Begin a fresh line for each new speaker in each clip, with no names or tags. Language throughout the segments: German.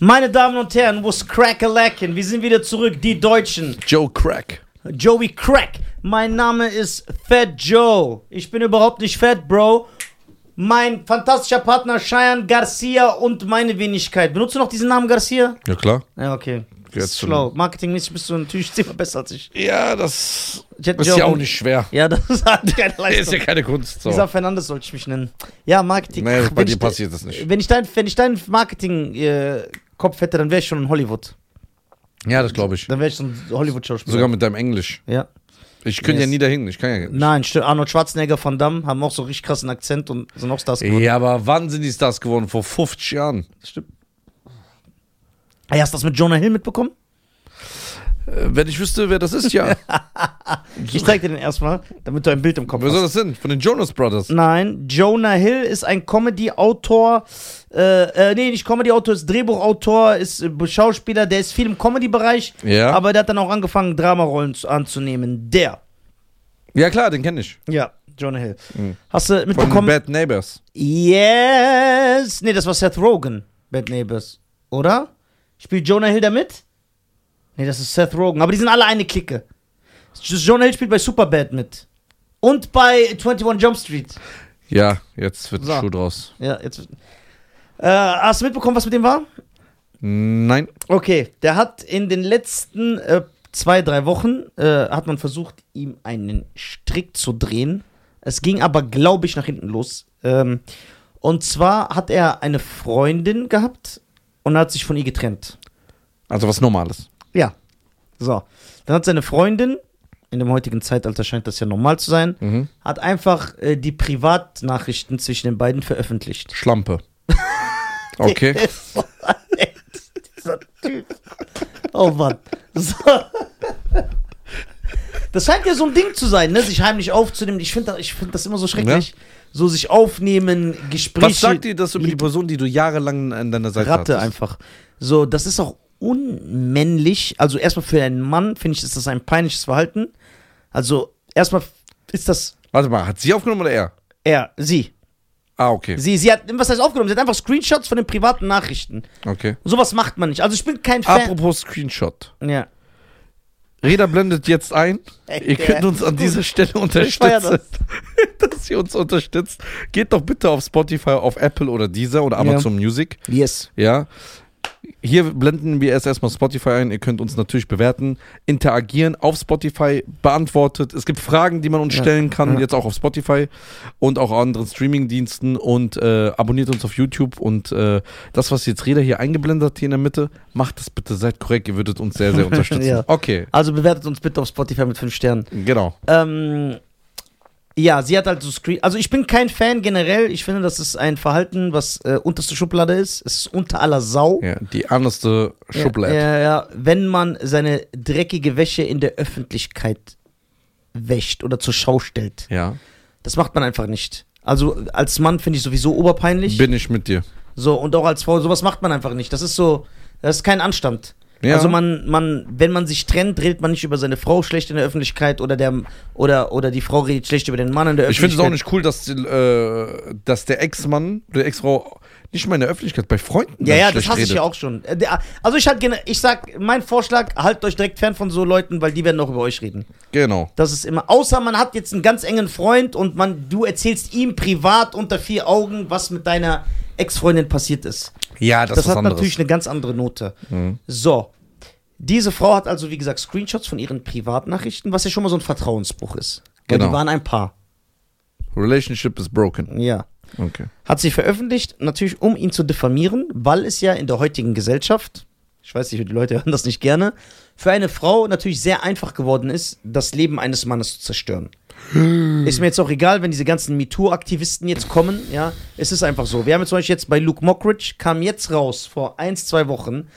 Meine Damen und Herren, wo's crack-a-lackin'? Wir sind wieder zurück, die Deutschen.
Joe Crack.
Joey Crack. Mein Name ist Fat Joe. Ich bin überhaupt nicht fat, Bro. Mein fantastischer Partner Cheyenne Garcia und meine Wenigkeit. Benutzt du noch diesen Namen Garcia?
Ja, klar.
Ja, okay. Das
Jetzt
schlau. Marketingmäßig bist du natürlich zehnmal besser als ich.
Ja, das ist ja auch nicht schwer.
Ja, das ist halt keine
Ist ja
Leistung.
keine Kunst. So.
Lisa Fernandes sollte ich mich nennen. Ja, Marketing.
Nee,
Ach,
bei dir passiert das nicht.
Wenn ich dein, wenn ich deinen Marketing-Kopf hätte, dann wäre ich schon in Hollywood.
Ja, das glaube ich.
Dann wäre ich so ein Hollywood-Schauspieler.
Sogar mit deinem Englisch.
Ja.
Ich könnte ja nie dahin. Ich kann ja nicht.
Nein, stimmt. Arnold Schwarzenegger, Van Damme haben auch so richtig krassen Akzent und sind auch Stars geworden.
Ja, aber wann sind die Stars geworden? Vor 50 Jahren.
Stimmt. Hast du das mit Jonah Hill mitbekommen?
Äh, wenn ich wüsste, wer das ist, ja.
Ich zeig dir den erstmal, damit du ein Bild im Kopf
wer soll
hast.
das sein? Von den Jonas Brothers.
Nein, Jonah Hill ist ein Comedy-Autor. Äh, äh, nee, nicht Comedy-Autor, ist Drehbuchautor, ist äh, Schauspieler, der ist viel im Comedy-Bereich.
Ja.
Aber der hat dann auch angefangen, Dramarollen zu- anzunehmen. Der.
Ja, klar, den kenne ich.
Ja, Jonah Hill.
Mhm.
Hast du
Von
mitbekommen?
Bad Neighbors.
Yes! Nee, das war Seth Rogen, Bad Neighbors. Oder? Spielt Jonah Hill da mit? Nee, das ist Seth Rogen. Aber die sind alle eine Clique. Jonah Hill spielt bei Superbad mit. Und bei 21 Jump Street.
Ja, jetzt wird
So.
Schuh draus.
Ja, jetzt. Äh, hast du mitbekommen, was mit dem war?
Nein.
Okay, der hat in den letzten äh, zwei, drei Wochen, äh, hat man versucht, ihm einen Strick zu drehen. Es ging aber, glaube ich, nach hinten los. Ähm, und zwar hat er eine Freundin gehabt und hat sich von ihr getrennt.
Also was Normales.
Ja. So. Dann hat seine Freundin, in dem heutigen Zeitalter scheint das ja normal zu sein,
Mhm.
hat einfach äh, die Privatnachrichten zwischen den beiden veröffentlicht.
Schlampe. Okay.
Dieser Typ. Oh Mann. So. Das scheint ja so ein Ding zu sein, ne? sich heimlich aufzunehmen. Ich finde das, ich find das immer so schrecklich. So sich aufnehmen, Gespräche.
Was sagt dir das über die Person, die du jahrelang an deiner Seite
Ratte
hattest?
einfach. So, das ist auch unmännlich. Also erstmal für einen Mann, finde ich, ist das ein peinliches Verhalten. Also erstmal ist das
Warte mal, hat sie aufgenommen oder er?
er, sie.
Ah, okay.
Sie, sie hat, was heißt aufgenommen? Sie hat einfach Screenshots von den privaten Nachrichten.
Okay.
Sowas macht man nicht. Also ich bin kein Fan.
Apropos Screenshot.
Ja.
Reda blendet jetzt ein.
Ey,
Ihr
der
könnt uns an dieser Stelle unterstützen. dass ihr uns unterstützt. Geht doch bitte auf Spotify, auf Apple oder Deezer oder Amazon Music.
Yes.
Ja. Hier blenden wir erst erstmal Spotify ein. Ihr könnt uns natürlich bewerten, interagieren auf Spotify, beantwortet. Es gibt Fragen, die man uns stellen kann,
ja.
jetzt auch auf Spotify und auch anderen Streamingdiensten und äh, abonniert uns auf YouTube. Und äh, das, was jetzt Reda hier eingeblendet hat, hier in der Mitte, macht das bitte, seid korrekt. Ihr würdet uns sehr, sehr unterstützen.
Ja.
Okay,
Also bewertet uns bitte auf Spotify mit 5 Sternen.
genau.
Ähm, ja, sie hat halt so Screen. Also ich bin kein Fan generell. Ich finde, das ist ein Verhalten, was äh, unterste Schublade ist. Es ist unter aller Sau.
Ja, die anderste Schublade.
Ja, ja, ja, wenn man seine dreckige Wäsche in der Öffentlichkeit wäscht oder zur Schau stellt.
Ja,
Das macht man einfach nicht. Also als Mann finde ich sowieso oberpeinlich.
bin ich mit dir.
So, und auch als Frau, sowas macht man einfach nicht. Das ist so, das ist kein Anstand.
Ja.
Also man, man, wenn man sich trennt, redet man nicht über seine Frau schlecht in der Öffentlichkeit oder der oder oder die Frau redet schlecht über den Mann in der
Ich finde es auch
Öffentlichkeit.
nicht cool, dass, äh, dass der Ex-Mann oder Ex-Frau nicht mal in der Öffentlichkeit bei Freunden
Ja, ja, das hasse ich
redet.
ja auch schon. Äh, Also ich halt, ich sag, mein Vorschlag, haltet euch direkt fern von so Leuten, weil die werden auch über euch reden.
Genau.
Das ist immer, außer man hat jetzt einen ganz engen Freund und man, du erzählst ihm privat unter vier Augen, was mit deiner Ex-Freundin passiert ist.
Ja, das,
Das,
ist
hat
anderes.
natürlich eine ganz andere Note.
Mhm.
So. Diese Frau hat also, wie gesagt, Screenshots von ihren Privatnachrichten, was ja schon mal so ein Vertrauensbruch ist. Weil
Genau.
die waren ein Paar.
Relationship is broken.
Ja.
Okay.
Hat sie veröffentlicht, natürlich um ihn zu diffamieren, weil es ja in der heutigen Gesellschaft, ich weiß nicht, die Leute hören das nicht gerne, für eine Frau natürlich sehr einfach geworden ist, das Leben eines Mannes zu zerstören. Ist mir jetzt auch egal, wenn diese ganzen MeToo-Aktivisten jetzt kommen, ja. Es ist einfach so. Wir haben jetzt zum Beispiel jetzt bei Luke Mockridge, kam jetzt raus vor ein, zwei Wochen,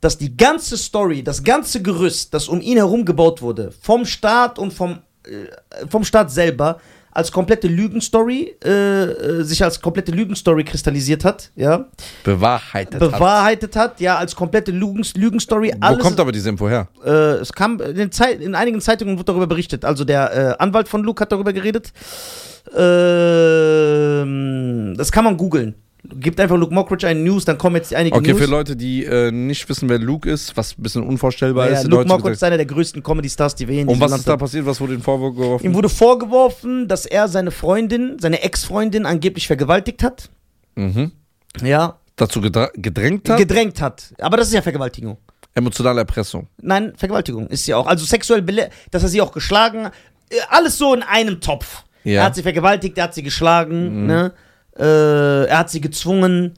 dass die ganze Story, das ganze Gerüst, das um ihn herum gebaut wurde, vom Staat und vom, äh, vom Staat selber, als komplette Lügenstory, äh, äh, sich als komplette Lügenstory kristallisiert hat, ja,
Bewahrheitet.
bewahrheitet hat, ja, als komplette Lügens Lügenstory.
hat. Wo kommt aber diese Info her?
äh, es kam in, in einigen Zeitungen wurde darüber berichtet. Also der äh, Anwalt von Luke hat darüber geredet. Ähm, das kann man googeln. Gibt einfach Luke Mockridge eine News, dann kommen jetzt einige
Okay,
News.
für Leute, die äh, nicht wissen, wer Luke ist, was ein bisschen unvorstellbar
ja,
ist.
Luke. Mockridge ist einer der größten Comedy-Stars, die wir hier in
Und was
Land
ist da passiert? Was wurde ihm vorgeworfen?
Ihm wurde vorgeworfen, dass er seine Freundin, seine Ex-Freundin angeblich vergewaltigt hat.
Mhm.
Ja,
Dazu gedrängt hat?
gedrängt hat. Aber das ist ja Vergewaltigung.
Emotionale Erpressung.
Nein, Vergewaltigung ist sie auch. Also sexuell, dass er sie auch geschlagen hat. Äh, Alles so in einem Topf.
Ja. Mhm.
Er hat sie vergewaltigt, er hat sie geschlagen, ne? Äh, er hat sie gezwungen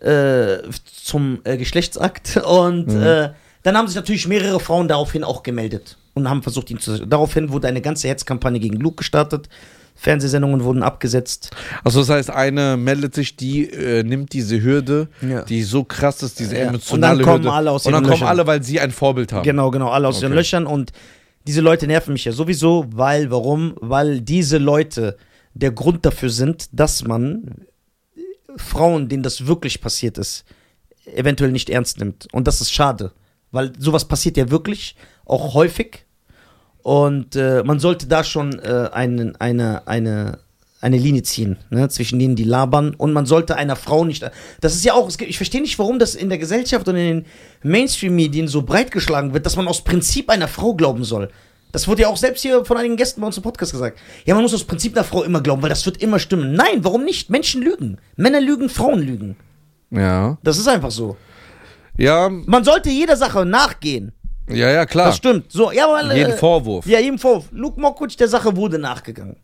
äh, zum äh, Geschlechtsakt. Und
Mhm.
äh, dann haben sich natürlich mehrere Frauen daraufhin auch gemeldet und haben versucht, ihn zu. Daraufhin wurde eine ganze Hetzkampagne gegen Luke gestartet. Fernsehsendungen wurden abgesetzt.
Also das heißt, eine meldet sich, die äh, nimmt diese Hürde,
Ja.
die so krass ist, diese
Ja.
emotionale
Und dann kommen
Hürde.
alle aus
Und dann
ihren
kommen
Löchern.
alle, weil sie ein Vorbild haben.
Genau, genau, alle aus ihren
Okay.
Löchern und diese Leute nerven mich ja sowieso, weil, warum? Weil diese Leute der Grund dafür sind, dass man Frauen, denen das wirklich passiert ist, eventuell nicht ernst nimmt. Und das ist schade, weil sowas passiert ja wirklich, auch häufig. Und äh, man sollte da schon äh, einen, eine, eine, eine Linie ziehen, ne, zwischen denen, die labern. Und man sollte einer Frau nicht. Das ist ja auch, ich verstehe nicht, warum das in der Gesellschaft und in den Mainstream-Medien so breitgeschlagen wird, dass man aus Prinzip einer Frau glauben soll. Das wurde ja auch selbst hier von einigen Gästen bei uns im Podcast gesagt. Ja, man muss aus Prinzip einer Frau immer glauben, weil das wird immer stimmen. Nein, warum nicht? Menschen lügen. Männer lügen, Frauen lügen.
Ja.
Das ist einfach so.
Ja,
Man sollte jeder Sache nachgehen.
ja, ja, klar.
Das stimmt. So, ja, aber,
Jeden
äh,
Vorwurf.
Ja, jedem Vorwurf. Luke Mockridge, der Sache wurde nachgegangen.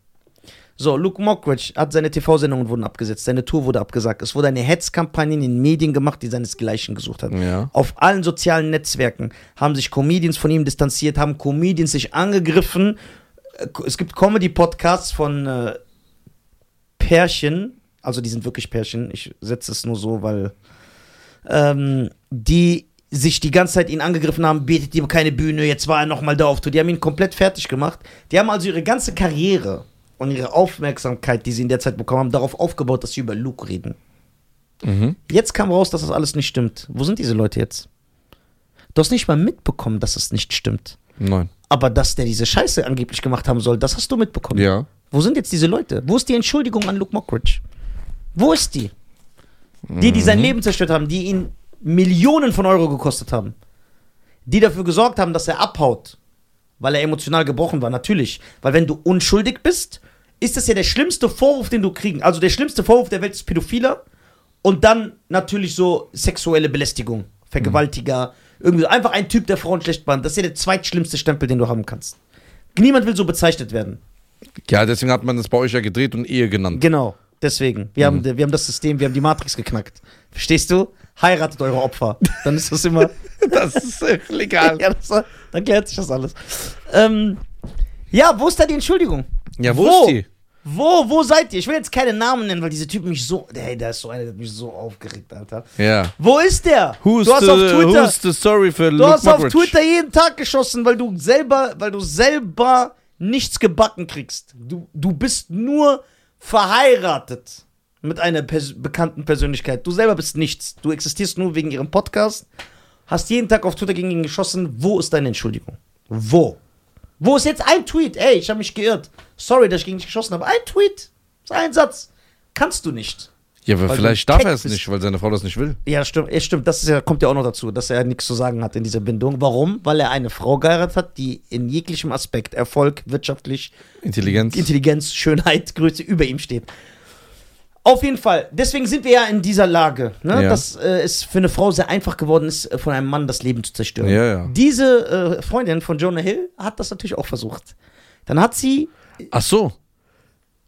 So, Luke Mockridge hat seine TV-Sendungen wurden abgesetzt, seine Tour wurde abgesagt. Es wurde eine Hetzkampagne in den Medien gemacht, die seinesgleichen gesucht hat.
Ja.
Auf allen sozialen Netzwerken haben sich Comedians von ihm distanziert, haben Comedians sich angegriffen. Äh, Es gibt Comedy-Podcasts von äh, Pärchen, also die sind wirklich Pärchen, ich setze es nur so, weil ähm, die sich die ganze Zeit ihn angegriffen haben, bietet ihm keine Bühne, jetzt war er nochmal da auf Tour. Die haben ihn komplett fertig gemacht. Die haben also ihre ganze Karriere und ihre Aufmerksamkeit, die sie in der Zeit bekommen haben, darauf aufgebaut, dass sie über Luke reden.
Mhm.
Jetzt kam raus, dass das alles nicht stimmt. Wo sind diese Leute jetzt? Du hast nicht mal mitbekommen, dass es nicht stimmt.
Nein.
Aber dass der diese Scheiße angeblich gemacht haben soll, das hast du mitbekommen.
Ja.
Wo sind jetzt diese Leute? Wo ist die Entschuldigung an Luke Mockridge? Wo ist die? Die, die
Mhm.
sein Leben zerstört haben, die ihn Millionen von Euro gekostet haben. Die dafür gesorgt haben, dass er abhaut, weil er emotional gebrochen war, natürlich. Weil wenn du unschuldig bist, ist das ja der schlimmste Vorwurf, den du kriegen. Also der schlimmste Vorwurf der Welt ist Pädophiler und dann natürlich so sexuelle Belästigung, Vergewaltiger, irgendwie so. einfach ein Typ, der Frauen schlecht behandelt. Das ist ja der zweitschlimmste Stempel, den du haben kannst. Niemand will so bezeichnet werden.
Ja, deswegen hat man es bei euch ja gedreht und Ehe genannt.
Genau, deswegen. Wir, haben, wir haben das System, wir haben die Matrix geknackt. Verstehst du? Heiratet eure Opfer. Dann ist das immer.
Das ist legal.
ja, das, dann klärt sich das alles. Ähm, ja, wo ist da die Entschuldigung?
Ja, wo,
Wo?
ist die?
Wo, wo seid ihr? Ich will jetzt keine Namen nennen, weil diese Typen mich so. Hey, der ist so einer, der hat mich so aufgeregt, Alter.
Ja.
Wo ist der?
Who's,
du hast
the,
auf Twitter.
who's the story für
Du
Luke
hast auf
Mockridge?
Twitter jeden Tag geschossen, weil du selber, weil du selber nichts gebacken kriegst. Du, du bist nur verheiratet mit einer pers bekannten Persönlichkeit. Du selber bist nichts. Du existierst nur wegen ihrem Podcast. Hast jeden Tag auf Twitter gegen ihn geschossen. Wo ist deine Entschuldigung? Wo? Wo ist jetzt ein Tweet? Ey, ich habe mich geirrt. Sorry, dass ich gegen dich geschossen habe. Ein Tweet. Ein Satz. Kannst du nicht.
Ja, aber
Weil
vielleicht darf er es nicht, weil seine Frau das nicht will.
Ja, stimmt. Ja, stimmt. Das ist ja, kommt ja auch noch dazu, dass er nichts zu sagen hat in dieser Bindung. Warum? Weil er eine Frau geheiratet hat, die in jeglichem Aspekt, Erfolg, wirtschaftlich,
Intelligenz.
Intelligenz, Schönheit, Größe über ihm steht. Auf jeden Fall. Deswegen sind wir ja in dieser Lage, ne?
Ja.
dass äh, es für eine Frau sehr einfach geworden ist, äh, von einem Mann das Leben zu zerstören.
Ja, ja.
Diese äh, Freundin von Jonah Hill hat das natürlich auch versucht. Dann hat sie.
Ach so.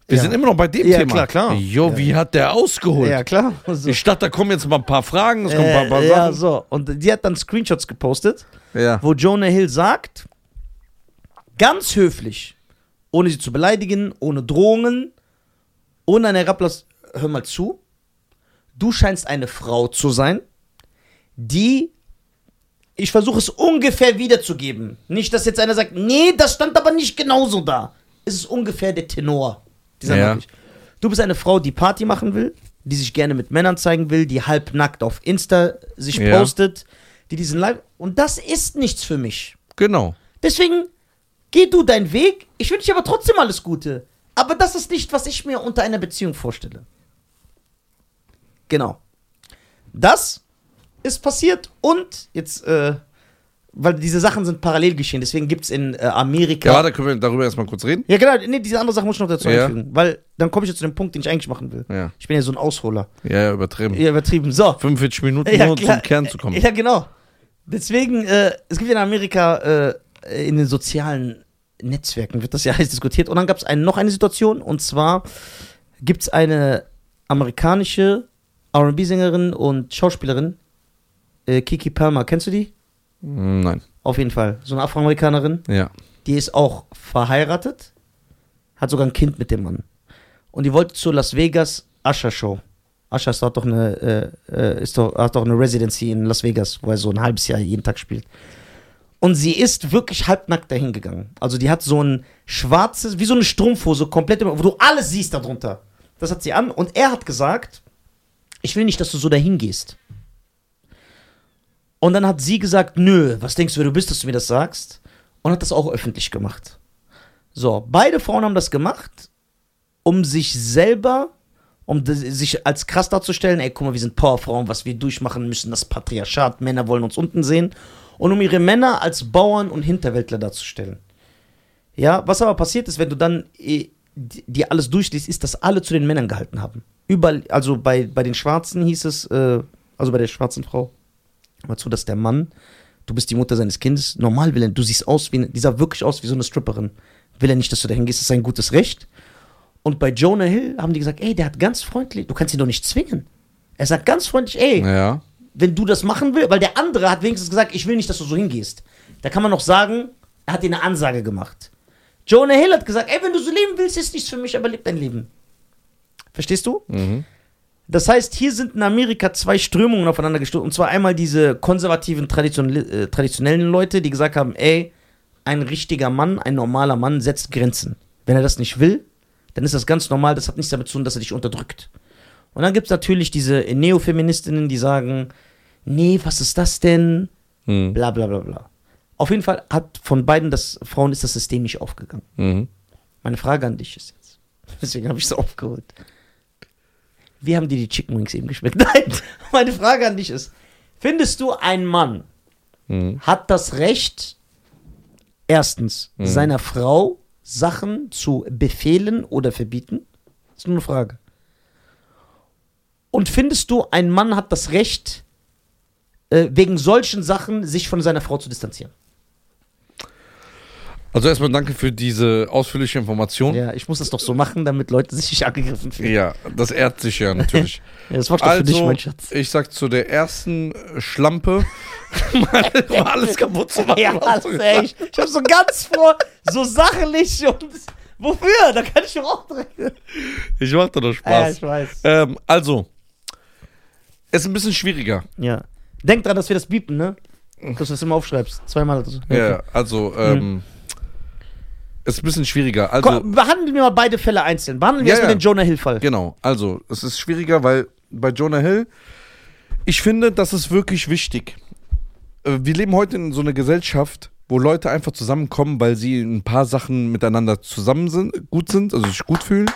Wir
Ja.
sind immer noch bei dem
Ja,
Thema.
klar, klar.
Jo, wie hat der ausgeholt?
Ja, klar. So.
Ich dachte, da kommen jetzt mal ein paar Fragen, es kommen ein paar, paar
äh, ja,
Sachen.
so. Und die hat dann Screenshots gepostet.
Ja.
wo Jonah Hill sagt, ganz höflich, ohne sie zu beleidigen, ohne Drohungen, ohne eine Herablass, hör mal zu, du scheinst eine Frau zu sein, die, ich versuche es ungefähr wiederzugeben. Nicht, dass jetzt einer sagt, nee, das stand aber nicht genauso da. Es ist ungefähr der Tenor dieser
Ja.
Nachricht. Du bist eine Frau, die Party machen will, die sich gerne mit Männern zeigen will, die halbnackt auf Insta sich
Ja.
postet, die diesen Live. Und das ist nichts für mich.
Genau.
Deswegen geh du deinen Weg. Ich wünsche dir aber trotzdem alles Gute. Aber das ist nicht, was ich mir unter einer Beziehung vorstelle. Genau. Das ist passiert und jetzt, äh, weil diese Sachen sind parallel geschehen, deswegen gibt es in äh, Amerika.
Ja, warte, können wir darüber erstmal kurz reden?
Ja, genau, nee, diese andere Sache muss ich noch dazu
Ja.
einfügen, weil dann komme ich jetzt zu dem Punkt, den ich eigentlich machen will.
Ja.
Ich bin ja so ein Ausholer.
Ja, ja, übertrieben.
Ja, übertrieben. So.
45 Minuten
Ja,
nur
klar.
zum Kern zu kommen.
Ja, genau. Deswegen, äh, es gibt ja in Amerika äh, in den sozialen Netzwerken, wird das ja heiß diskutiert. Und dann gab es noch eine Situation, und zwar gibt es eine amerikanische RB-Sängerin und Schauspielerin, äh, Kiki Palmer. Kennst du die?
Mm, Nein.
Auf jeden Fall. So eine Afroamerikanerin.
Ja.
Die ist auch verheiratet, hat sogar ein Kind mit dem Mann. Und die wollte zur Las Vegas Usher Show. Ist dort doch eine, äh, äh, ist doch, hat doch eine Residency in Las Vegas, wo er so ein halbes Jahr jeden Tag spielt. Und sie ist wirklich halbnackt dahin gegangen. Also die hat so ein schwarzes, wie so eine Strumpfhose, komplett, wo du alles siehst darunter. Das hat sie an. Und er hat gesagt, ich will nicht, dass du so dahin gehst. Und dann hat sie gesagt, nö, was denkst du, wer du bist, dass du mir das sagst? Und hat das auch öffentlich gemacht. So, beide Frauen haben das gemacht, um sich selber, um sich als krass darzustellen, ey, guck mal, wir sind Powerfrauen, was wir durchmachen müssen, das Patriarchat, Männer wollen uns unten sehen. Und um ihre Männer als Bauern und Hinterwäldler darzustellen. Ja, was aber passiert ist, wenn du dann die alles durchliest, ist, dass alle zu den Männern gehalten haben. Überall, also bei, bei den Schwarzen hieß es, äh, also bei der schwarzen Frau, mal zu, dass der Mann, du bist die Mutter seines Kindes, normal will er, du siehst aus wie, eine- die sah wirklich aus wie so eine Stripperin. Will er nicht, dass du dahin gehst, ist sein gutes Recht. Und bei Jonah Hill haben die gesagt, ey, der hat ganz freundlich, du kannst ihn doch nicht zwingen. Er sagt ganz freundlich, ey,
Ja.
wenn du das machen willst, weil der andere hat wenigstens gesagt, ich will nicht, dass du so hingehst. Da kann man noch sagen, er hat dir eine Ansage gemacht. Jonah Hill hat gesagt, ey, wenn du so leben willst, ist nichts für mich, aber leb dein Leben. Verstehst du?
Mhm.
Das heißt, hier sind in Amerika zwei Strömungen aufeinander gestoßen. Und zwar einmal diese konservativen, tradition äh, traditionellen Leute, die gesagt haben, ey, ein richtiger Mann, ein normaler Mann setzt Grenzen. Wenn er das nicht will, dann ist das ganz normal, das hat nichts damit zu tun, dass er dich unterdrückt. Und dann gibt es natürlich diese Neofeministinnen, die sagen, nee, was ist das denn?
Mhm.
Bla bla bla bla. Auf jeden Fall hat von beiden das Frauen ist das System nicht aufgegangen.
Mhm.
Meine Frage an dich ist jetzt, deswegen habe ich es aufgeholt. Wie haben dir die Chicken Wings eben geschmeckt? Nein, meine Frage an dich ist, findest du, ein Mann
Mhm.
hat das Recht, erstens,
Mhm.
seiner Frau Sachen zu befehlen oder verbieten? Das ist nur eine Frage. Und findest du, ein Mann hat das Recht, äh, wegen solchen Sachen sich von seiner Frau zu distanzieren?
Also erstmal danke für diese ausführliche Information.
Ja, ich muss das doch so machen, damit Leute sich nicht angegriffen fühlen.
Ja, das ehrt sich ja natürlich.
Ja, das war doch für dich,
also,
mein Schatz.
ich sag zu der ersten äh, Schlampe, mal alles kaputt zu machen.
Ja,
was
also, ey, ich, ich hab so ganz vor, so sachlich und wofür? Da kann ich doch auch direkt.
Ich mach dir doch
Ja,
Spaß.
ich weiß.
ähm, also, es ist ein bisschen schwieriger.
Ja. Denk dran, dass wir das biepen, ne? Dass du das immer aufschreibst. Zweimal oder so.
Ja, also, ähm, es ist ein bisschen schwieriger. Also,
Komm, behandeln wir mal beide Fälle einzeln. Behandeln wir
Ja,
erstmal
ja.
den Jonah Hill-Fall.
Genau, also es ist schwieriger, weil bei Jonah Hill, ich finde, das ist wirklich wichtig. Äh, Wir leben heute in so einer Gesellschaft, wo Leute einfach zusammenkommen, weil sie ein paar Sachen miteinander zusammen sind, gut sind, also sich gut fühlen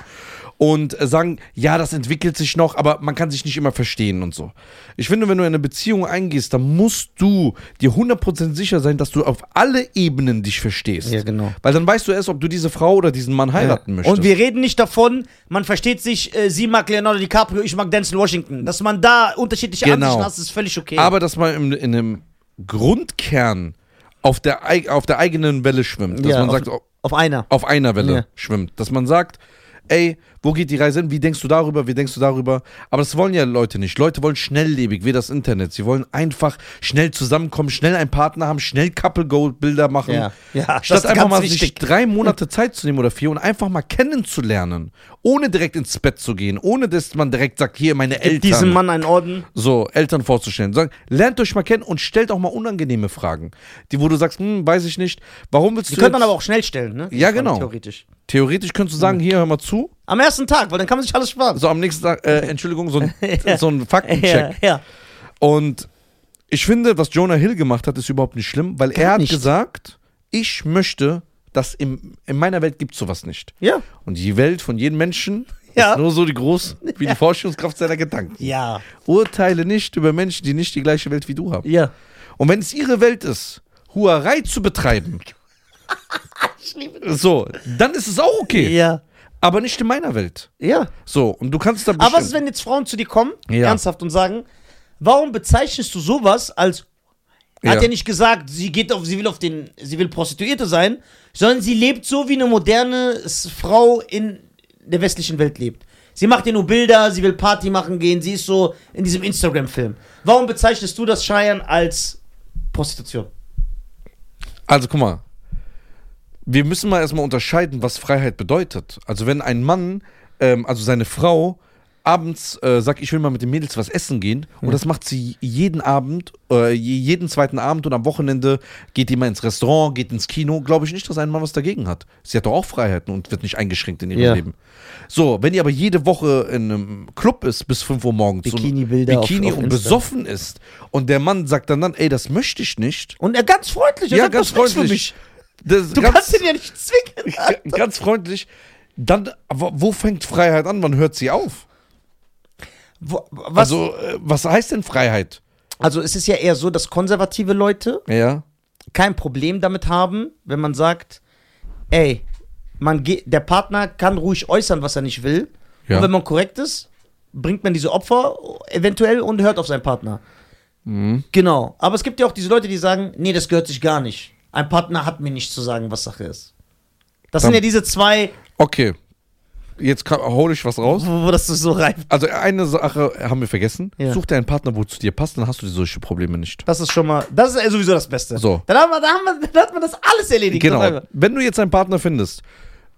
und sagen, ja, das entwickelt sich noch, aber man kann sich nicht immer verstehen und so. Ich finde, wenn du in eine Beziehung eingehst, dann musst du dir 100% sicher sein, dass du auf alle Ebenen dich verstehst.
Ja, genau.
Weil dann weißt du erst, ob du diese Frau oder diesen Mann heiraten möchtest.
Und wir reden nicht davon, man versteht sich, äh, sie mag Leonardo DiCaprio, ich mag Denzel Washington. Dass man da unterschiedliche
Genau.
Ansichten hat, ist völlig okay.
Aber dass man im, in einem Grundkern auf der, auf der eigenen Welle schwimmt. Dass
Ja,
man
auf-
sagt, au-
auf einer.
auf einer Welle
Ja.
schwimmt. Dass man sagt, ey, wo geht die Reise hin? Wie denkst du darüber? Wie denkst du darüber? Aber das wollen ja Leute nicht. Leute wollen schnelllebig, wie das Internet. Sie wollen einfach schnell zusammenkommen, schnell einen Partner haben, schnell Couple-Gold-Bilder machen.
Ja, ja,
Statt einfach mal
wichtig.
sich drei Monate Zeit zu nehmen oder vier und einfach mal kennenzulernen. Ohne direkt ins Bett zu gehen. Ohne dass man direkt sagt, hier meine Eltern.
Diesem Mann einen Orden.
So, Eltern vorzustellen. Sagen, lernt euch mal kennen und stellt auch mal unangenehme Fragen. Die, wo du sagst, hm, weiß ich nicht. Warum willst
Die
du.
könnte man aber auch schnell stellen, ne?
Ja, genau.
Theoretisch.
Theoretisch könntest du sagen, hier, hör mal zu.
Am ersten Tag, weil dann kann man sich alles sparen.
So am nächsten Tag, äh, Entschuldigung, so ein,
Ja.
so ein
ja,
Faktencheck.
ja.
Und ich finde, was Jonah Hill gemacht hat, ist überhaupt nicht schlimm, weil
Gar
er hat
nicht.
gesagt, ich möchte, dass im, in meiner Welt gibt sowas nicht.
Ja.
Und die Welt von jedem Menschen
Ja.
Ist nur so die groß wie die Vorstellungskraft seiner Gedanken.
Ja.
Urteile nicht über Menschen, die nicht die gleiche Welt wie du haben.
Ja.
Und wenn es ihre Welt ist, Huerei zu betreiben,
Ich liebe das.
so, dann ist es auch okay.
Ja.
Aber nicht in meiner Welt.
Ja.
So, und du kannst da
Aber was ist, wenn jetzt Frauen zu dir kommen,
Ja.
ernsthaft, und sagen, warum bezeichnest du sowas als. Er hat
Ja.
ja nicht gesagt, sie geht auf, sie will auf den, sie will Prostituierte sein, sondern sie lebt so, wie eine moderne S- Frau in der westlichen Welt lebt. Sie macht ja nur Bilder, sie will Party machen gehen, sie ist so in diesem Instagram-Film. Warum bezeichnest du das Scheiern als Prostitution?
Also guck mal, wir müssen mal erstmal unterscheiden, was Freiheit bedeutet. Also wenn ein Mann, ähm, also seine Frau, abends äh, sagt, ich will mal mit den Mädels was essen gehen, und das macht sie jeden Abend, äh, je- jeden zweiten Abend und am Wochenende geht die mal ins Restaurant, geht ins Kino, glaube ich nicht, dass ein Mann was dagegen hat. Sie hat doch auch Freiheiten und wird nicht eingeschränkt in ihrem
Ja.
Leben. So, wenn die aber jede Woche in einem Club ist bis 5 Uhr morgens und
Bikini-Bilder auf-
Bikini
auf
und
Insta.
besoffen ist und der Mann sagt dann, dann ey, das möchte ich nicht.
Und er ganz freundlich, er
Ja,
sagt,
ganz freundlich. Das,
Du
ganz,
kannst ihn ja nicht zwingen.
G- ganz freundlich. Dann, wo fängt Freiheit an? Wann hört sie auf?
Wo- Was,
Also, äh, was heißt denn Freiheit?
also es ist ja eher so, dass konservative Leute
Ja.
kein Problem damit haben, wenn man sagt, ey, man geht, der Partner kann ruhig äußern, was er nicht will.
Ja.
Und wenn man korrekt ist, bringt man diese Opfer eventuell und hört auf seinen Partner.
Mhm.
Genau. Aber es gibt ja auch diese Leute, die sagen, nee, das gehört sich gar nicht. Ein Partner hat mir nicht zu sagen, was Sache ist. Das sind
Dann-
ja diese zwei,
Okay. Jetzt hole ich was raus.
wo, wo das so reift.
Also, eine Sache haben wir vergessen.
Ja.
Such dir einen Partner, wo zu dir passt, dann hast du solche Probleme nicht.
Das ist schon mal, das ist sowieso das Beste.
So.
Dann, haben wir, dann, haben wir, dann hat man das alles erledigt.
Genau. Wenn du jetzt einen Partner findest,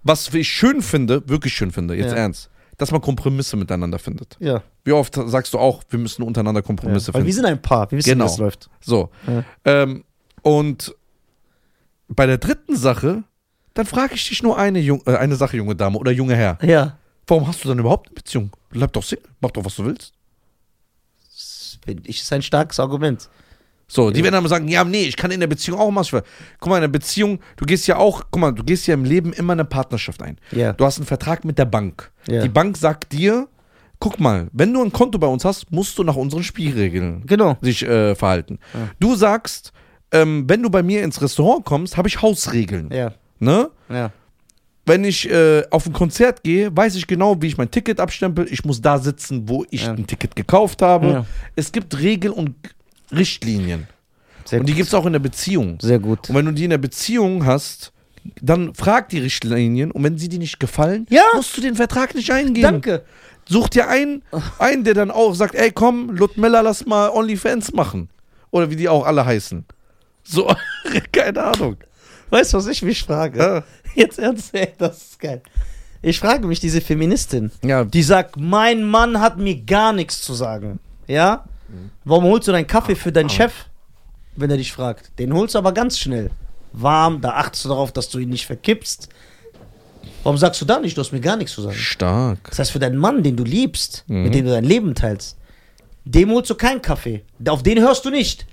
was ich schön finde, wirklich schön finde, jetzt
Ja.
ernst, dass man Kompromisse miteinander findet.
Ja.
Wie oft sagst du auch, wir müssen untereinander Kompromisse
ja. Weil
finden?
wir sind ein Paar. Wir wissen,
Genau.
wie das läuft.
So.
Ja.
Ähm, und bei der dritten Sache, dann frage ich dich nur eine, Jung, äh, eine Sache, junge Dame oder junge Herr.
Ja.
Warum hast du dann überhaupt eine Beziehung? Bleib doch Single, mach doch, was du willst.
Das finde ich ist ein starkes Argument.
So, die werden dann sagen, ja, nee, ich kann in der Beziehung auch was. Guck mal, in der Beziehung, du gehst ja auch, guck mal, du gehst ja im Leben immer eine Partnerschaft ein.
Ja.
Du hast einen Vertrag mit der Bank.
Ja.
Die Bank sagt dir, guck mal, wenn du ein Konto bei uns hast, musst du nach unseren Spielregeln
Genau.
sich äh, verhalten. Du sagst, ähm, wenn du bei mir ins Restaurant kommst, habe ich Hausregeln.
Ja.
Ne?
Ja.
Wenn ich äh, auf ein Konzert gehe, weiß ich genau, wie ich mein Ticket abstempel. Ich muss da sitzen, wo ich
Ja.
ein Ticket gekauft habe.
Ja.
Es gibt Regeln und Richtlinien.
Sehr
und die gibt es auch in der Beziehung.
Sehr gut.
Und wenn du die in der Beziehung hast, dann frag die Richtlinien und wenn sie dir nicht gefallen,
Ja.
musst du den Vertrag nicht eingehen.
Danke.
Such dir einen, einen, der dann auch sagt, ey komm, Ludmilla, lass mal OnlyFans machen. Oder wie die auch alle heißen. So, keine Ahnung.
Weißt du, was ich mich frage?
Ja.
Jetzt ernst, ey, das ist geil. Ich frage mich, diese Feministin,
Ja,
die sagt, mein Mann hat mir gar nichts zu sagen. Ja? Warum holst du deinen Kaffee für deinen Chef, wenn er dich fragt? Den holst du aber ganz schnell. Warm, da achtest du darauf, dass du ihn nicht verkippst. Warum sagst du da nicht, du hast mir gar nichts zu sagen?
stark.
Das heißt, für deinen Mann, den du liebst,
Mhm.
mit dem du dein Leben teilst, dem holst du keinen Kaffee. Auf den hörst du nicht.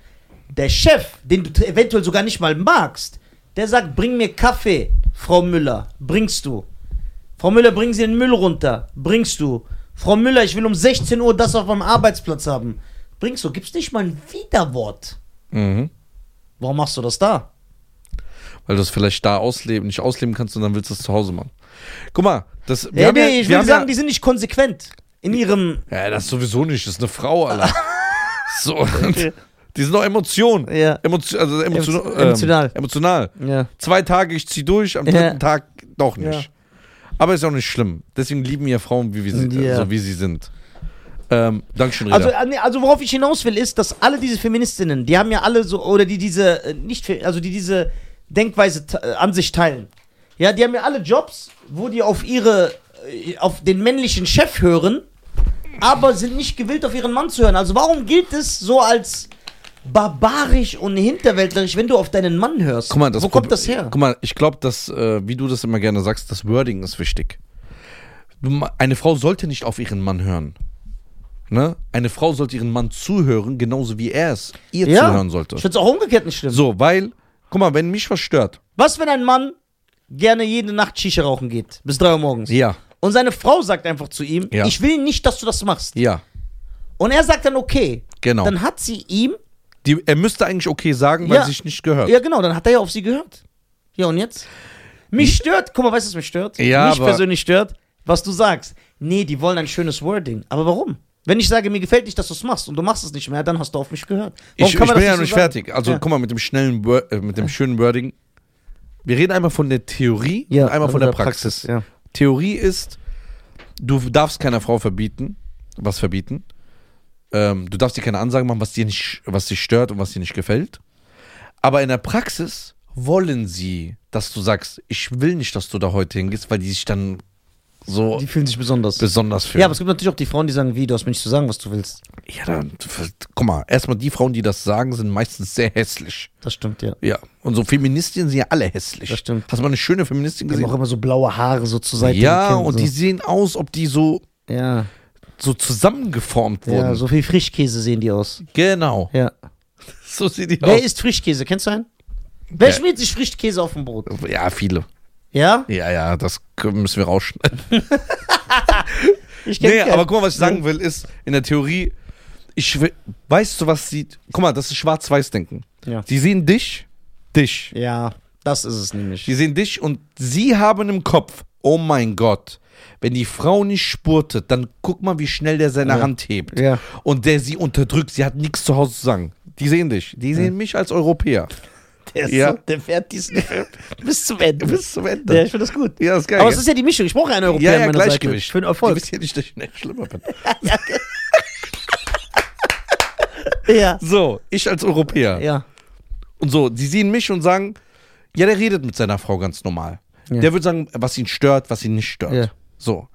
Der Chef, den du eventuell sogar nicht mal magst, der sagt, bring mir Kaffee, Frau Müller. Bringst du. Frau Müller, bringen Sie den Müll runter. Bringst du. Frau Müller, ich will um 16 Uhr das auf meinem Arbeitsplatz haben. Bringst du. Gibt's nicht mal ein Widerwort.
Mhm.
Warum machst du das da?
Weil du es vielleicht da ausleben, nicht ausleben kannst und dann willst du es zu Hause machen. Guck mal, das. wir
Ja,
haben
nee,
ja,
ich
wir
will
haben
sagen,
ja,
die sind nicht konsequent in ihrem.
Ja, das sowieso nicht. Das ist eine Frau, Alter. so. Die sind doch Emotionen.
Ja.
Emotio also emotion
Emo- emotional.
Ähm, emotional.
Ja.
Zwei Tage, ich zieh durch, am
Ja.
dritten Tag doch nicht.
Ja.
Aber ist auch nicht schlimm. Deswegen lieben ja Frauen, wie, wir sie,
Ja.
so wie sie sind. Ähm, Dankeschön, Reda.
Also, äh, also worauf ich hinaus will, ist, dass alle diese Feministinnen, die haben ja alle so, oder die diese, äh, nicht, also die diese Denkweise äh, an sich teilen. Ja, die haben ja alle Jobs, wo die auf ihre, auf den männlichen Chef hören, aber sind nicht gewillt, auf ihren Mann zu hören. Also warum gilt es so als barbarisch und hinterwäldlerisch, wenn du auf deinen Mann hörst?
Guck mal, das
wo kommt das her?
Guck mal, ich glaube, dass, äh, wie du das immer gerne sagst, das Wording ist wichtig. Du, eine Frau sollte nicht auf ihren Mann hören. Ne? Eine Frau sollte ihren Mann zuhören, genauso wie er es ihr
Ja.
zuhören sollte.
Ich finde es auch umgekehrt nicht schlimm.
So, weil, guck mal, wenn mich was stört,
Was, wenn ein Mann gerne jede Nacht Shisha rauchen geht? Bis 3 Uhr morgens.
ja,
Und seine Frau sagt einfach zu ihm,
Ja.
ich will nicht, dass du das machst.
Ja,
Und er sagt dann, okay.
genau.
Dann hat sie ihm,
Die, er müsste eigentlich okay sagen, weil
Ja.
sich nicht gehört.
ja genau, dann hat er ja auf sie gehört. Ja, und jetzt? Mich stört, guck mal, weißt du, was mich stört?
Ja,
mich persönlich stört, was du sagst. Nee, die wollen ein schönes Wording. Aber warum? Wenn ich sage, mir gefällt nicht, dass du es machst und du machst es nicht mehr, dann hast du auf mich gehört. Warum
Ich,
kann
ich bin
das
ja
so
noch nicht
sagen?
fertig. Also
Ja.
guck mal, mit dem schnellen, äh, mit dem schönen Wording. Wir reden einmal von der Theorie
Ja,
und einmal von
also
der Praxis.
Ja.
Theorie ist, du darfst keiner Frau verbieten, was verbieten. Ähm, du darfst dir keine Ansagen machen, was dir nicht, was dich stört und was dir nicht gefällt. Aber in der Praxis wollen sie, dass du sagst, ich will nicht, dass du da heute hingehst, weil die sich dann so
Die fühlen sich besonders.
besonders fühlen.
Ja, aber es gibt natürlich auch die Frauen, die sagen, wie, du hast mir nicht zu sagen, was du willst.
ja, dann, guck mal, erstmal die Frauen, die das sagen, sind meistens sehr hässlich.
Das stimmt, ja.
Ja, und so Feministinnen sind ja alle hässlich.
Das stimmt.
Hast du mal eine schöne Feministin
Die haben auch
gesehen?
immer so blaue Haare so zur Seite.
Ja, und
so.
die sehen aus, ob die so,
Ja,
so zusammengeformt wurden.
ja, so viel Frischkäse sehen die aus.
Genau.
Ja.
So sehen die
Wer
aus.
isst Frischkäse? Kennst du einen? Wer
Ja.
schmiert sich Frischkäse auf dem Brot?
Ja, viele.
Ja?
Ja, ja, das müssen wir rausschneiden.
Ich
Nee,
keinen.
aber guck mal, was ich sagen will, ist, in der Theorie, ich will, weißt du, was sie, guck mal, das ist Schwarz-Weiß-Denken.
Ja.
Sie sehen dich, dich.
Ja, das ist es nämlich.
Die sehen dich und sie haben im Kopf, oh mein Gott, wenn die Frau nicht spurtet, dann guck mal, wie schnell der seine
Ja.
Hand hebt.
Ja.
Und der sie unterdrückt, sie hat nichts zu Hause zu sagen. Die sehen dich, die sehen mich als Europäer.
Der, ist
Ja.
so, der fährt diesen Film bis zum Ende.
Bis zum Ende.
Ja, ich finde das gut.
Ja, ist geil.
Aber es ist ja die Mischung. Ich brauche einen Europäer
ja, ja, Gleichgewicht.
Seite. Für den Erfolg.
wissen ja nicht, dass ich schlimmer bin.
Ja.
So, ich als Europäer.
Ja.
Und so, die sehen mich und sagen, ja, der redet mit seiner Frau ganz normal.
Ja.
Der wird sagen, was ihn stört, was ihn nicht stört.
Ja.
So.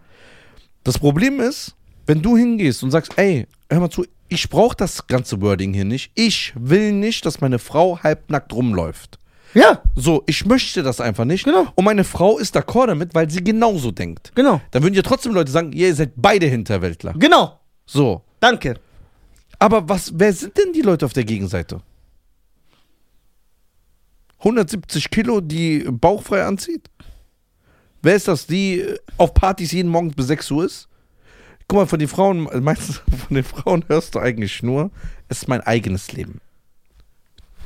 Das Problem ist, wenn du hingehst und sagst, ey, hör mal zu, ich brauche das ganze Wording hier nicht. Ich will nicht, dass meine Frau halbnackt rumläuft.
Ja,
So, ich möchte das einfach nicht.
Genau.
Und meine Frau ist d'accord damit, weil sie genauso denkt.
genau.
Dann würden ja trotzdem Leute sagen, ihr seid beide Hinterwäldler.
Genau.
So.
Danke.
Aber was, wer sind denn die Leute auf der Gegenseite? 170 Kilo, die bauchfrei anzieht? Wer ist das, die äh, auf Partys jeden Morgen bis 6 Uhr ist? Guck mal, von den Frauen, äh, meistens von den Frauen hörst du eigentlich nur, es ist mein eigenes Leben.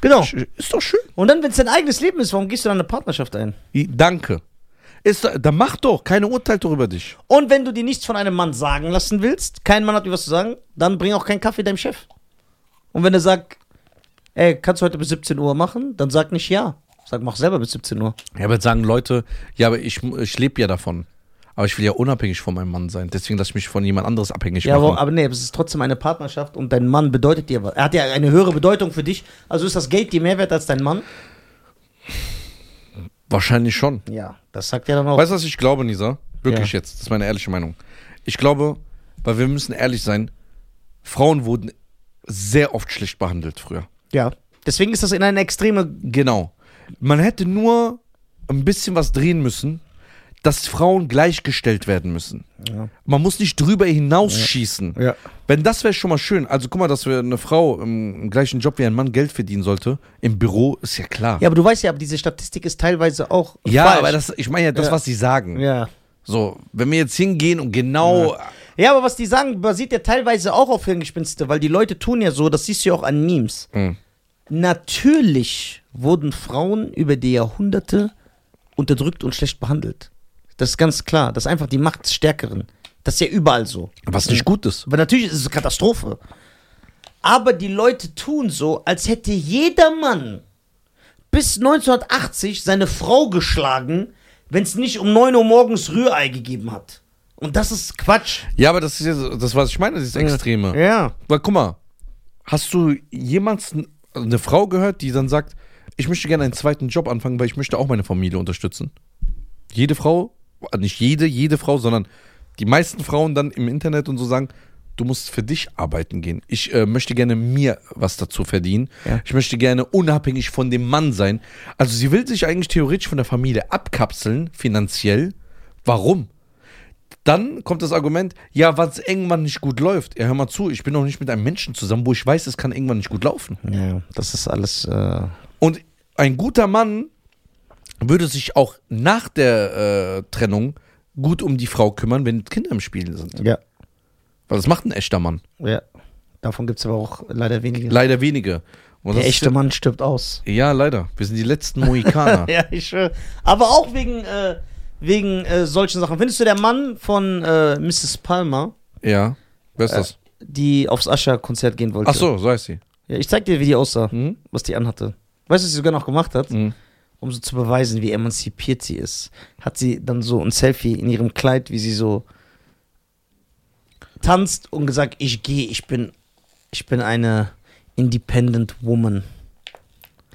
Genau.
Ist doch schön.
Und dann, wenn es dein eigenes Leben ist, warum gehst du dann eine Partnerschaft ein?
Danke. Ist, da- dann mach doch, keine Urteil doch über dich.
Und wenn du dir nichts von einem Mann sagen lassen willst, kein Mann hat dir was zu sagen, dann bring auch keinen Kaffee deinem Chef. Und wenn er sagt, ey, kannst du heute bis 17 Uhr machen, dann sag nicht ja. Sag, mach selber bis 17 Uhr.
Ja, aber jetzt sagen Leute, ja, aber ich, ich lebe ja davon. Aber ich will ja unabhängig von meinem Mann sein. Deswegen lasse ich mich von jemand anderes abhängig
Ja,
machen.
aber, aber nee, es ist trotzdem eine Partnerschaft und dein Mann bedeutet dir was. Er hat ja eine höhere Bedeutung für dich. Also ist das Geld dir mehr wert als dein Mann?
Wahrscheinlich schon.
Ja, das sagt er dann auch.
Weißt du, was ich glaube, Nisa? Wirklich
Ja.
jetzt. Das ist meine ehrliche Meinung. Ich glaube, weil wir müssen ehrlich sein, Frauen wurden sehr oft schlecht behandelt früher.
ja. Deswegen ist das in eine extreme.
Genau. Man hätte nur ein bisschen was drehen müssen, dass Frauen gleichgestellt werden müssen.
Ja.
Man muss nicht drüber hinausschießen.
Ja.
Wenn das wäre schon mal schön. Also guck mal, dass wir eine Frau im, im gleichen Job wie ein Mann Geld verdienen sollte, im Büro, ist ja klar.
Ja, aber du weißt ja, aber diese Statistik ist teilweise auch.
Ja,
falsch.
aber das, ich meine ja das,
Ja.
was sie sagen.
Ja.
So, wenn wir jetzt hingehen und genau.
Ja, aber was die sagen, basiert ja teilweise auch auf Hirngespinste, weil die Leute tun ja so, das siehst du ja auch an Memes.
Mhm.
Natürlich wurden Frauen über die Jahrhunderte unterdrückt und schlecht behandelt. Das ist ganz klar. Das ist einfach die Macht des Stärkeren. Das ist ja überall so.
Was nicht gut ist.
Aber natürlich ist es eine Katastrophe. Aber die Leute tun so, als hätte jeder Mann bis 1980 seine Frau geschlagen, wenn es nicht um 9 Uhr morgens Rührei gegeben hat. Und das ist Quatsch.
Ja, aber das ist ja das, was ich meine, dieses Extreme.
Ja.
Weil guck mal, hast du jemals eine Frau gehört, die dann sagt, ich möchte gerne einen zweiten Job anfangen, weil ich möchte auch meine Familie unterstützen? Jede Frau, nicht jede, jede Frau, sondern die meisten Frauen dann im Internet und so sagen, du musst für dich arbeiten gehen. Ich äh, möchte gerne mir was dazu verdienen.
Ja.
Ich möchte gerne unabhängig von dem Mann sein. Also sie will sich eigentlich theoretisch von der Familie abkapseln, finanziell. Warum? Dann kommt das Argument, ja, was irgendwann nicht gut läuft. Ja, hör mal zu, ich bin doch nicht mit einem Menschen zusammen, wo ich weiß, es kann irgendwann nicht gut laufen.
Ja, das ist alles. Äh,
ein guter Mann würde sich auch nach der äh, Trennung gut um die Frau kümmern, wenn Kinder im Spiel sind.
Ja.
Weil das macht ein echter Mann.
Ja. Davon gibt es aber auch leider wenige.
Leider wenige. Und
Der echte Mann stirbt aus.
Ja, leider. Wir sind die letzten Mohikaner.
Ja, ich schwöre. Aber auch wegen, äh, wegen äh, solchen Sachen. Findest du der Mann von äh, Mrs. Palmer,
ja. Wer ist das?
die aufs Ascher-Konzert gehen wollte?
Ach so, so heißt sie.
Ja, ich zeig dir, wie die aussah,
Hm?
was die anhatte. Weißt du, was sie sogar noch gemacht hat?
Hm.
Um so zu beweisen, wie emanzipiert sie ist, hat sie dann so ein Selfie in ihrem Kleid, wie sie so tanzt und gesagt, ich gehe, ich bin, ich bin eine independent woman.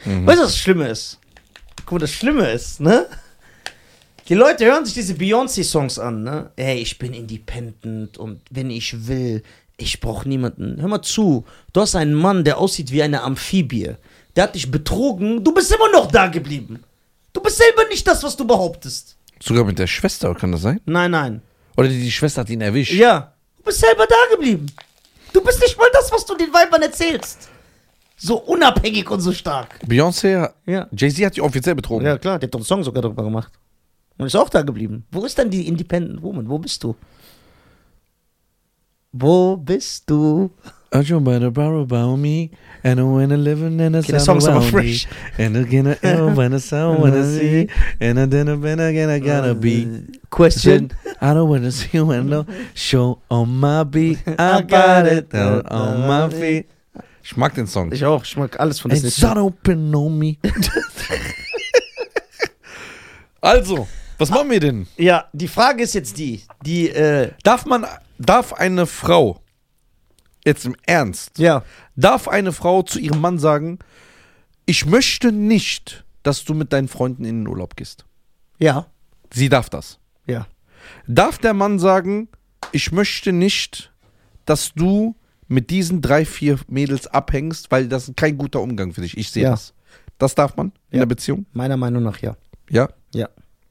Mhm.
Weißt du, was das Schlimme ist? Guck mal, das Schlimme ist, ne? Die Leute hören sich diese Beyoncé-Songs an, ne? Ey, ich bin independent und wenn ich will, ich brauche niemanden. Hör mal zu, du hast einen Mann, der aussieht wie eine Amphibie. Der hat dich betrogen, du bist immer noch da geblieben. Du bist selber nicht das, was du behauptest.
Sogar mit der Schwester, kann das sein?
Nein, nein.
Oder die, die Schwester hat ihn erwischt.
Ja, du bist selber da geblieben. Du bist nicht mal das, was du den Weibern erzählst. So unabhängig und so stark.
Beyoncé,
Ja.
Jay-Z hat die offiziell betrogen.
Ja, klar, der hat doch einen Song sogar darüber gemacht. Und ist auch da geblieben. Wo ist denn die Independent Woman? Wo bist du? Wo bist du?
I you better borrow about me, and I wanna live in a
Okay, der Song ist aber fresh.
And again, I am when I sound wanna see, and then again, again, I gotta be.
Äh, Question.
I don't wanna see you and no show on my beat. I got it on my feet. Ich mag den Song.
Ich auch. Ich mag alles von
It's
Disney.
not open on me. also, was machen wir denn?
Ja, die Frage ist jetzt die. Die, äh,
Darf man, darf eine Frau, jetzt im Ernst,
ja.
darf eine Frau zu ihrem Mann sagen, ich möchte nicht, dass du mit deinen Freunden in den Urlaub gehst.
Ja.
Sie darf das.
Ja.
Darf der Mann sagen, ich möchte nicht, dass du mit diesen drei, vier Mädels abhängst, weil das ist kein guter Umgang für dich. Ich sehe
Ja.
das. Das darf man in
Ja.
der Beziehung?
Meiner Meinung nach ja.
Ja?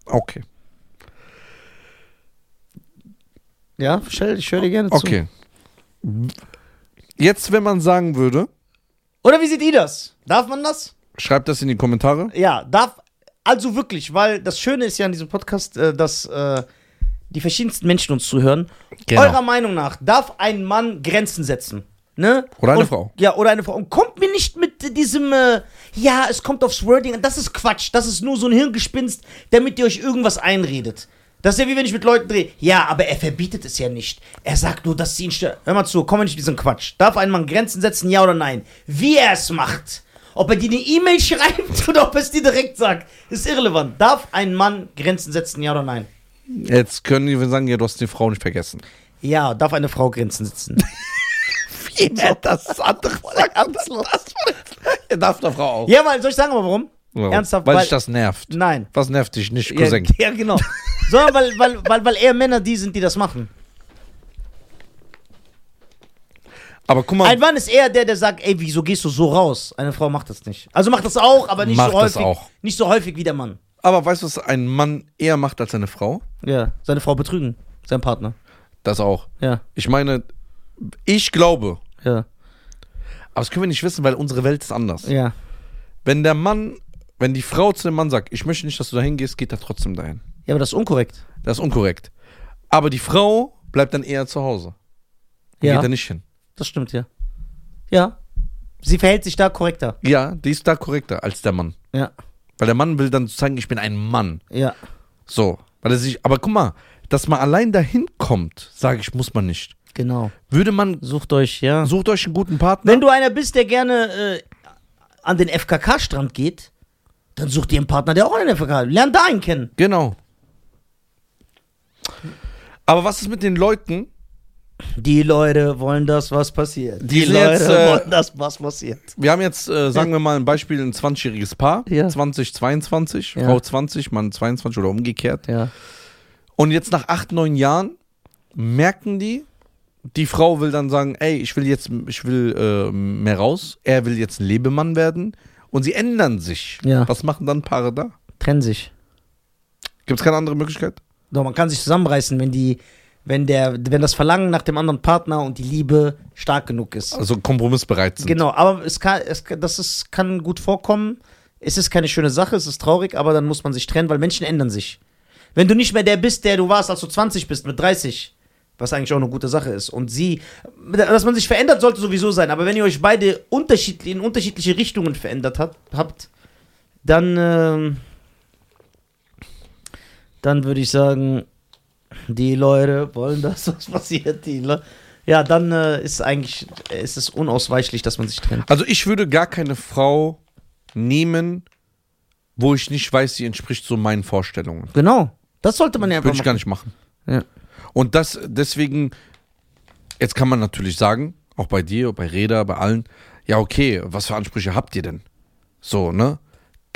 Okay.
Ja, ich höre dir gerne zu.
Okay. Jetzt, wenn man sagen würde,
Oder wie seht ihr das? Darf man das?
schreibt das in die Kommentare.
Ja, darf. Also wirklich, weil das Schöne ist ja an diesem Podcast, äh, dass äh, die verschiedensten Menschen uns zuhören.
Genau.
Eurer Meinung nach, darf ein Mann Grenzen setzen? Ne?
Oder eine
Und-
Frau.
Ja, oder eine Frau. Und kommt mir nicht mit diesem, äh, ja, es kommt aufs Wording. Das ist Quatsch. Das ist nur so ein Hirngespinst, damit ihr euch irgendwas einredet. Das ist ja wie wenn ich mit Leuten drehe. Ja, aber er verbietet es ja nicht. Er sagt nur, dass sie ihn stört. Hör mal zu, komm nicht mit diesem Quatsch. Darf ein Mann Grenzen setzen, ja oder nein? Wie er es macht. Ob er dir eine E-Mail schreibt oder ob er es dir direkt sagt, ist irrelevant. Darf ein Mann Grenzen setzen, ja oder nein?
Jetzt können wir sagen, ja, du hast die Frau nicht vergessen.
Ja, darf eine Frau Grenzen setzen?
Wie das andere das, Er darf der Frau auch.
ja, weil, soll ich sagen, aber warum?
Warum?
Ernsthaft?
Weil
Weil-
dich das nervt.
Nein.
Was nervt dich nicht,
Ja,
Cousin?
ja, genau. Sondern weil, weil, weil, weil eher Männer die sind, die das machen.
Aber guck mal,
Ein Mann ist eher der, der sagt, ey, wieso gehst du so raus? Eine Frau macht das nicht. Also macht das auch, aber nicht
Macht
so
das
häufig.
auch.
Nicht so häufig wie der Mann.
aber weißt du, was ein Mann eher macht als eine Frau?
Ja, seine Frau betrügen. Sein Partner.
Das auch.
Ja,
Ich meine, ich glaube,
ja,
aber das können wir nicht wissen, weil unsere Welt ist anders.
ja.
Wenn der Mann, wenn die Frau zu dem Mann sagt, ich möchte nicht, dass du dahin gehst, geht er trotzdem dahin.
Ja, aber das ist unkorrekt.
Das ist unkorrekt. Aber die Frau bleibt dann eher zu Hause.
Ja,
Geht da nicht hin.
das stimmt, ja. Ja. Sie verhält sich da korrekter.
Ja, die ist da korrekter als der Mann.
Ja,
Weil der Mann will dann zeigen, ich bin ein Mann.
ja.
So. Weil er sich, aber guck mal, dass man allein dahin kommt, sage ich, muss man nicht.
Genau.
Würde man,
Sucht euch, ja.
sucht euch einen guten Partner.
Wenn du einer bist, der gerne äh, an den FKK-Strand geht, dann such dir einen Partner, der auch an den FKK Lern da einen kennen.
Genau. Aber was ist mit den Leuten,
Die Leute wollen das, was passiert.
Die sind jetzt, äh,
wollen das, was passiert.
Wir haben jetzt, äh, sagen wir mal, ein Beispiel, ein 20-jähriges Paar,
Ja.
20, 22,
Ja.
Frau 20, Mann 22 oder umgekehrt.
Ja.
Und jetzt nach 8, 9 Jahren merken die, die Frau will dann sagen, ey, ich will jetzt, ich will äh, mehr raus, er will jetzt ein Lebemann werden und sie ändern sich.
Ja.
Was machen dann Paare da?
Trennen sich.
Gibt es keine andere Möglichkeit?
Doch, man kann sich zusammenreißen, wenn die, wenn der, wenn das Verlangen nach dem anderen Partner und die Liebe stark genug ist.
Also kompromissbereit sind.
Genau, aber es kann, es, das ist, kann gut vorkommen. Es ist keine schöne Sache, es ist traurig, aber dann muss man sich trennen, weil Menschen ändern sich. Wenn du nicht mehr der bist, der du warst, als du 20 bist, mit 30, was eigentlich auch eine gute Sache ist. Und sie, dass man sich verändert, sollte sowieso sein. Aber wenn ihr euch beide unterschiedlich, in unterschiedliche Richtungen verändert habt, habt dann, ähm, dann würde ich sagen, die Leute wollen das, was passiert. Die Le ja, dann äh, ist eigentlich, ist es unausweichlich, dass man sich trennt.
Also ich würde gar keine Frau nehmen, wo ich nicht weiß, sie entspricht so meinen Vorstellungen.
Genau. Das sollte man ja einfach
Würde ich gar nicht machen.
Ja.
Und das deswegen, jetzt kann man natürlich sagen, auch bei dir, bei Reda, bei allen, ja, okay, was für Ansprüche habt ihr denn? So, ne?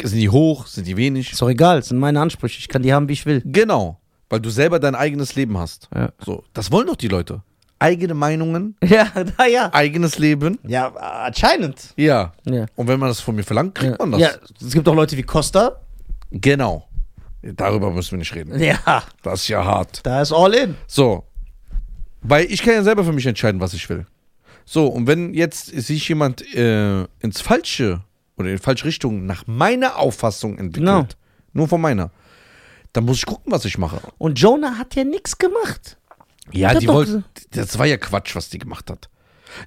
Sind die hoch, sind die wenig?
Ist doch egal, es sind meine Ansprüche. Ich kann die haben, wie ich will.
Genau, weil du selber dein eigenes Leben hast.
Ja.
So, das wollen doch die Leute. Eigene Meinungen,
Ja, da ja.
eigenes Leben.
Ja, anscheinend.
Ja.
Ja.
Und wenn man das von mir verlangt, kriegt
Ja.
man das.
ja, es gibt auch Leute wie Costa.
Genau. Darüber müssen wir nicht reden.
Ja,
Das ist ja hart.
da ist all in.
So. Weil ich kann ja selber für mich entscheiden, was ich will. So, und wenn jetzt sich jemand äh, ins Falsche oder in die falsche Richtung nach meiner Auffassung entwickelt,
Genau.
nur von meiner, dann muss ich gucken, was ich mache.
Und Jonah hat ja nichts gemacht.
Ja,
Hat
die
doch
wollte, das war ja Quatsch, was die gemacht hat.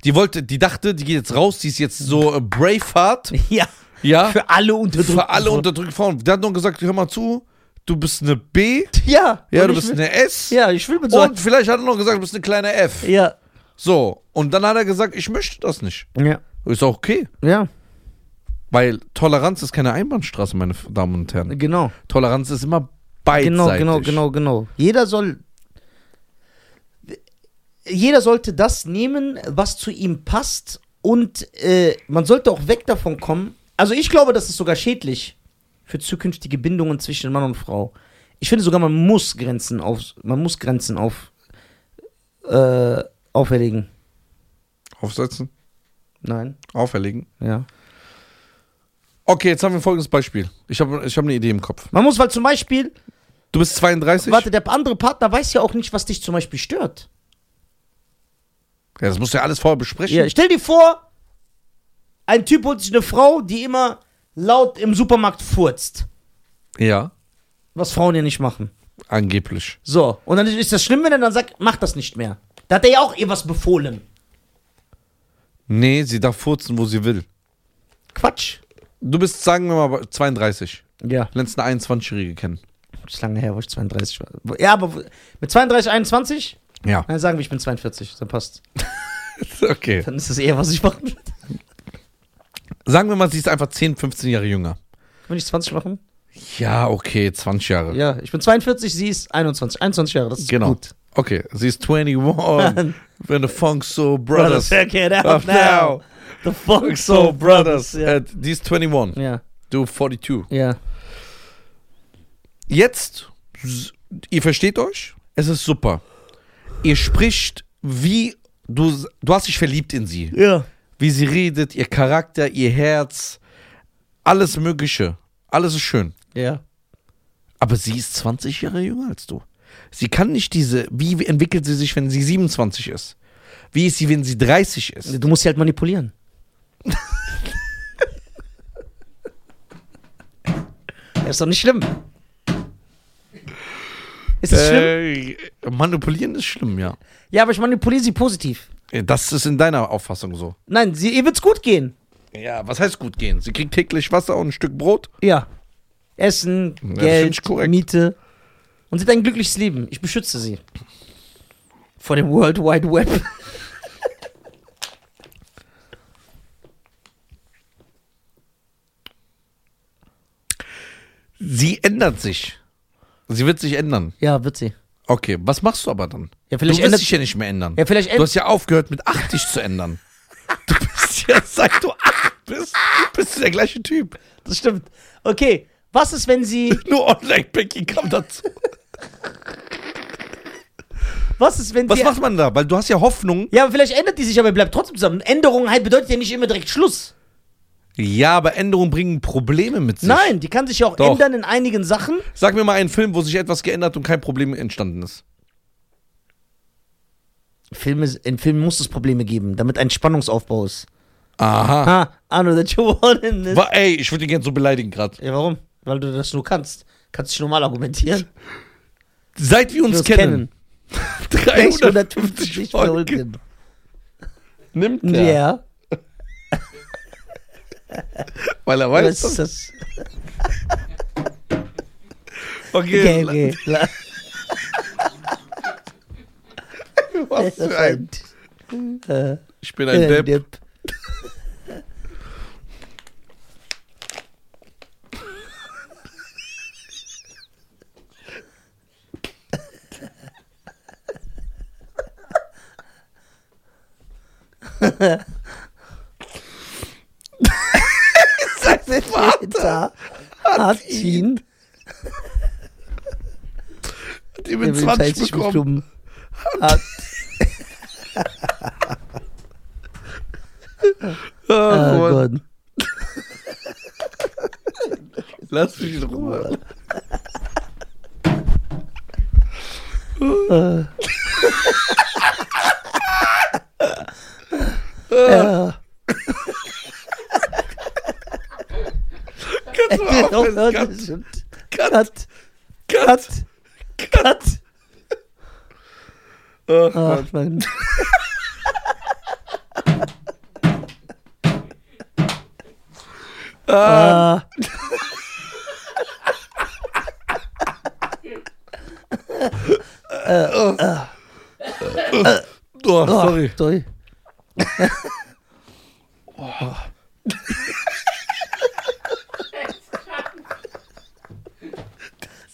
Die wollte, die dachte, die geht jetzt raus, die ist jetzt so äh, Braveheart,
Ja.
ja,
Für alle unterdrückten
für alle
Frauen.
unterdrückten Frauen. Der hat nur gesagt, hör mal zu, du bist eine B,
Ja.
ja, du bist
will,
eine S,
Ja, ich will mit so
und vielleicht hat er noch gesagt, du bist eine kleine F.
Ja.
So, und dann hat er gesagt, ich möchte das nicht.
Ja.
Ist auch okay,
Ja,
weil Toleranz ist keine Einbahnstraße, meine Damen und Herren.
genau.
Toleranz ist immer beidseitig.
Genau, genau, genau, genau. Jeder soll. Jeder sollte das nehmen, was zu ihm passt. Und äh, man sollte auch weg davon kommen. Also ich glaube, das ist sogar schädlich für zukünftige Bindungen zwischen Mann und Frau. Ich finde sogar, man muss Grenzen auf, man muss Grenzen auf, äh, auferlegen.
Aufsetzen,
Nein,
auferlegen.
ja.
Okay, jetzt haben wir folgendes Beispiel. Ich habe ich hab eine Idee im Kopf.
Man muss, weil zum Beispiel,
Du bist 32?
warte, der andere Partner weiß ja auch nicht, was dich zum Beispiel stört.
Ja, das musst du ja alles vorher besprechen.
Ja, stell dir vor, ein Typ holt sich eine Frau, die immer laut im Supermarkt furzt.
ja,
Was Frauen ja nicht machen.
angeblich.
So, und dann ist das schlimm, wenn er dann sagt, mach das nicht mehr. Da hat er ja auch ihr was befohlen.
Nee, sie darf furzen, wo sie will.
Quatsch.
Du bist, sagen wir mal, 32.
Ja,
Lernst eine 21-Jährige kennen.
das ist lange her, wo ich 32 war. Ja, aber mit 32, 21?
Ja.
Dann sagen wir, ich bin 42. Dann passt.
Okay.
Dann ist das eher, was ich machen würde.
Sagen wir mal, sie ist einfach 10, 15 Jahre jünger.
Will ich 20 machen?
Ja, okay, 20 Jahre.
Ja, ich bin 42, sie ist 21. 21 Jahre, das ist
Genau.
gut.
Okay, sie ist 21. When the Funk Soul Brothers.
check it out now.
now.
The Funk Soul
Brothers.
Ja.
Äh, die ist 21.
ja,
Du 42.
ja.
Jetzt, s- ihr versteht euch? Es ist super. Ihr spricht wie, du, du hast dich verliebt in sie.
Ja.
Wie sie redet, ihr Charakter, ihr Herz, alles Mögliche. Alles ist schön.
Ja.
Aber sie ist 20 Jahre jünger als du. Sie kann nicht diese, wie entwickelt sie sich, wenn sie 27 ist? Wie ist sie, wenn sie 30 ist?
Du musst sie halt manipulieren. ja, ist doch nicht schlimm. Ist das schlimm?
Äh, manipulieren ist schlimm, ja.
Ja, aber ich manipuliere sie positiv.
Das ist in deiner Auffassung so.
Nein, sie, ihr wird's gut gehen.
Ja, was heißt gut gehen? Sie kriegt täglich Wasser und ein Stück Brot?
Ja. Essen,
find
Geld. Miete. Und sie hat ein glückliches Leben. Ich beschütze sie. Vor dem World Wide Web.
Sie ändert sich. Sie wird sich ändern.
Ja, wird sie.
Okay, was machst du aber dann?
Ja,
Du
vielleicht
wirst
ändert
dich ja nicht mehr ändern.
Ja, vielleicht
Du hast ja aufgehört, mit 80 zu ändern. Du bist ja, seit du 8 bist, bist du der gleiche Typ.
Das stimmt. Okay, was ist, wenn sie.
Nur Online-Banking kam dazu.
Was ist, wenn
Was
sie.
macht man da? Weil du hast ja Hoffnung.
Ja, aber vielleicht ändert die sich, aber bleibt trotzdem zusammen. Änderung halt bedeutet ja nicht immer direkt Schluss.
Ja, aber Änderungen bringen Probleme mit sich.
Nein, die kann sich ja auch
Doch.
ändern in einigen Sachen.
Sag mir mal einen Film, wo sich etwas geändert und kein Problem entstanden ist.
Filme, in Filmen muss es Probleme geben, damit ein Spannungsaufbau ist.
Aha.
Ah, I know that you want in this.
Wa- Ey, ich würde dich gerne so beleidigen gerade.
Ja, warum? Weil du das nur kannst. Kannst dich normal argumentieren.
Seit wir uns
wir's
kennen.
350 Folgen.
Nimmt er.
Ja.
Weil er
Was
weiß.
ist das?
Okay.
Okay, okay.
Was für ein.
Äh,
Ich bin ein
äh,
Depp.
Depp. Sein Vater hat ihn
Hat ihm mit
will
20
20
bekommen.
Hat, oh
Mann.
Gott.
Lass mich in Ruhe.
Äh. Ja.
Kannst du mal aufhören?
Cut.
Cut.
Cut.
Cut.
Cut. Cut.
Ach,
Ach,
Mann. Ah.
Ah.
Oh,
Oh,
sorry.
sorry.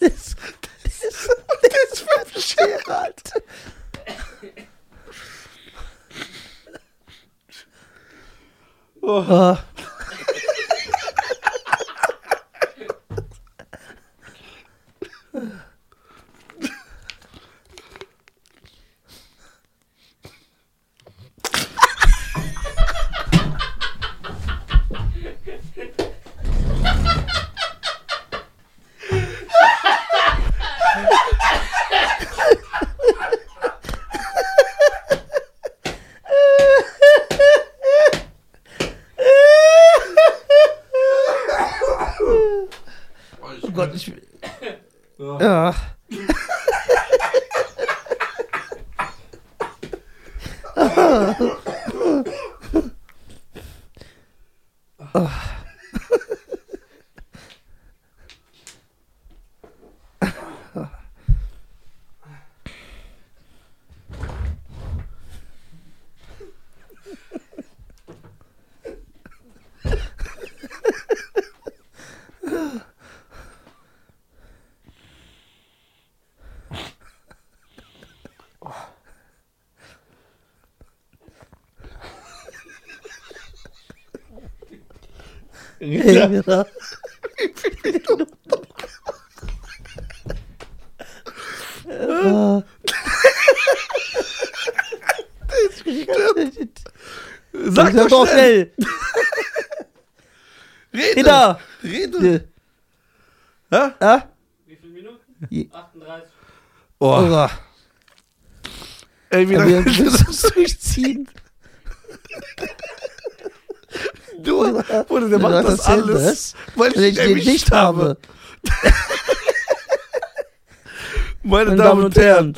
Das, das, ist, das ist fünf Schere alt.
Oh.
Ja.
Ja.
Ah.
Sag
Sag
doch schnell.
schnell.
Rede.
Peter.
Rede. Ja?
Ah?
Wie viele Minuten?
Je-
38.
Oh.
Oh.
Ey, wie
Ja,
lange
wir müssen es durchziehen.
du, Bruder, der macht das alles, weil ich ihn
ich den
erwischt
nicht habe.
Meine Damen und Herren,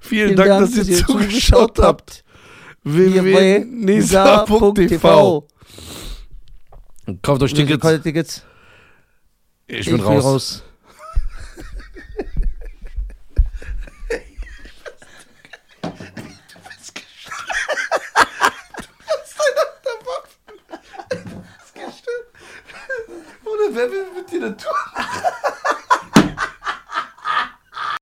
vielen Dank, dass ihr zugeschaut habt. www.nisa.tv Kauft euch.
Tickets.
Ich bin raus. Bruder, wer will mit dir eine Tour?